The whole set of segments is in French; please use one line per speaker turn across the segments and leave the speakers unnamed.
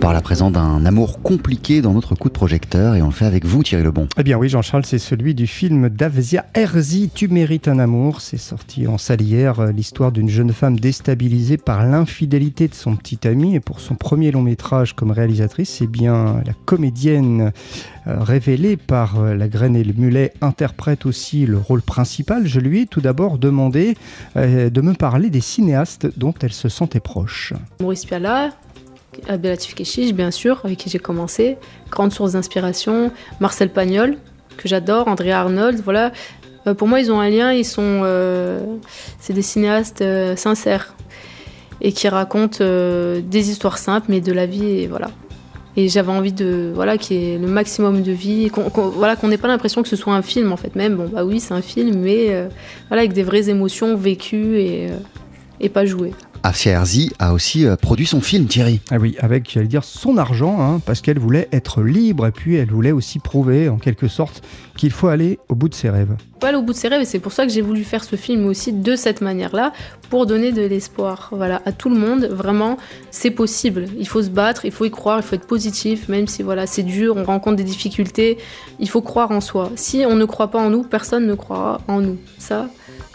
parle à présent d'un amour compliqué dans notre coup de projecteur et on le fait avec vous Thierry Lebon.
Eh bien oui Jean-Charles, c'est celui du film d'Avzia Herzi, Tu mérites un amour. C'est sorti en salle hier, euh, l'histoire d'une jeune femme déstabilisée par l'infidélité de son petit ami et pour son premier long métrage comme réalisatrice, c'est bien la comédienne euh, révélée par euh, La Graine et le Mulet interprète aussi le rôle principal. Je lui ai tout d'abord demandé de me parler des cinéastes dont elle se sentait proche.
Maurice Pialat, Abdelatif Keshish, bien sûr, avec qui j'ai commencé. Grande source d'inspiration. Marcel Pagnol, que j'adore. André Arnold, voilà. Euh, pour moi, ils ont un lien. Ils sont. Euh, c'est des cinéastes euh, sincères et qui racontent des histoires simples, mais de la vie, et voilà. Et j'avais envie de voilà qu'il y ait le maximum de vie, qu'on voilà qu'on n'ait pas l'impression que ce soit un film en fait. Même bon bah oui c'est un film, mais voilà avec des vraies émotions vécues et, et pas jouées.
Afia Herzi a aussi euh, produit son film, Thierry.
Ah oui, avec, j'allais dire, son argent, hein, parce qu'elle voulait être libre et puis elle voulait aussi prouver, en quelque sorte, qu'il faut aller au bout de ses rêves.
Aller au bout de ses rêves, et c'est pour ça que j'ai voulu faire ce film aussi de cette manière-là, pour donner de l'espoir voilà, à tout le monde. Vraiment, c'est possible. Il faut se battre, il faut y croire, il faut être positif, même si voilà, c'est dur, on rencontre des difficultés. Il faut croire en soi. Si on ne croit pas en nous, personne ne croira en nous. Ça,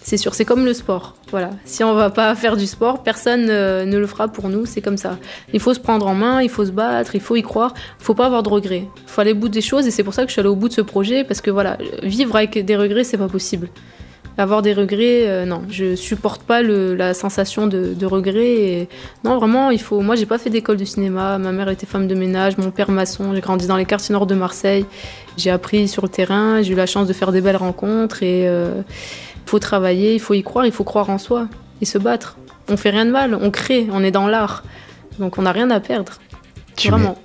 c'est sûr. C'est comme le sport. Voilà. Si on va pas faire du sport, personne euh, ne le fera pour nous. C'est comme ça. Il faut se prendre en main, il faut se battre, il faut y croire. Il faut pas avoir de regrets. Il faut aller au bout des choses et c'est pour ça que je suis allée au bout de ce projet parce que voilà, vivre avec des regrets, c'est pas possible. Avoir des regrets, euh, non, je supporte pas la sensation de, regret. non, vraiment, il faut. Moi, j'ai pas fait d'école de cinéma. Ma mère était femme de ménage, mon père maçon. J'ai grandi dans les quartiers nord de Marseille. J'ai appris sur le terrain. J'ai eu la chance de faire des belles rencontres et euh, faut travailler, il faut y croire, il faut croire en soi et se battre. On fait rien de mal, on crée, on est dans l'art. Donc on n'a rien à perdre. Vraiment.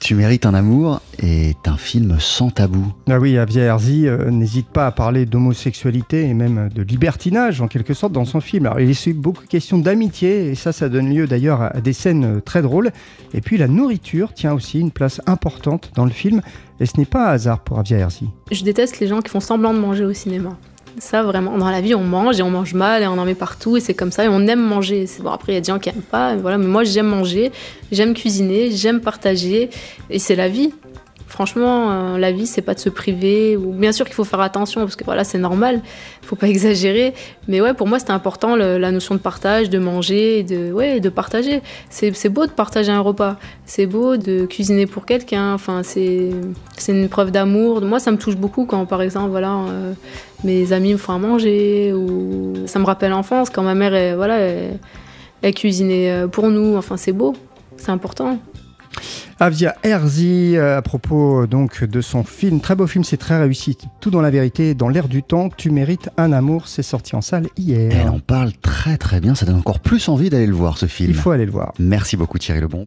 Tu mérites un amour est un film sans tabou.
Ah oui, Avia Herzi euh, n'hésite pas à parler d'homosexualité et même de libertinage en quelque sorte dans son film. Alors, il est beaucoup question d'amitié et ça, ça donne lieu d'ailleurs à des scènes euh, très drôles. Et puis la nourriture tient aussi une place importante dans le film et ce n'est pas un hasard pour Avia Herzi.
Je déteste les gens qui font semblant de manger au cinéma. Ça, vraiment, dans la vie, on mange et on mange mal et on en met partout et c'est comme ça et on aime manger. Bon, après, il y a des gens qui n'aiment pas, voilà, mais moi, j'aime manger, j'aime cuisiner, j'aime partager et c'est la vie. Franchement, euh, la vie, c'est pas de se priver. Ou bien sûr qu'il faut faire attention parce que voilà, c'est normal. Faut pas exagérer. Mais ouais, pour moi, c'était important la notion de partage, de manger, de ouais, de partager. C'est beau de partager un repas. C'est beau de cuisiner pour quelqu'un. Enfin, c'est c'est une preuve d'amour. Moi, ça me touche beaucoup quand, par exemple, voilà, euh, mes amis me font à manger ou ça me rappelle l'enfance quand ma mère, voilà, elle cuisinait euh, pour nous. Enfin, c'est beau. C'est important.
Avia Herzi, euh, à propos donc de son film, très beau film, c'est très réussi, tout dans la vérité, dans l'air du temps, tu mérites un amour, c'est sorti en salle hier.
Elle en parle très très bien, ça donne encore plus envie d'aller le voir ce film.
Il faut aller le voir.
Merci beaucoup Thierry Lebon.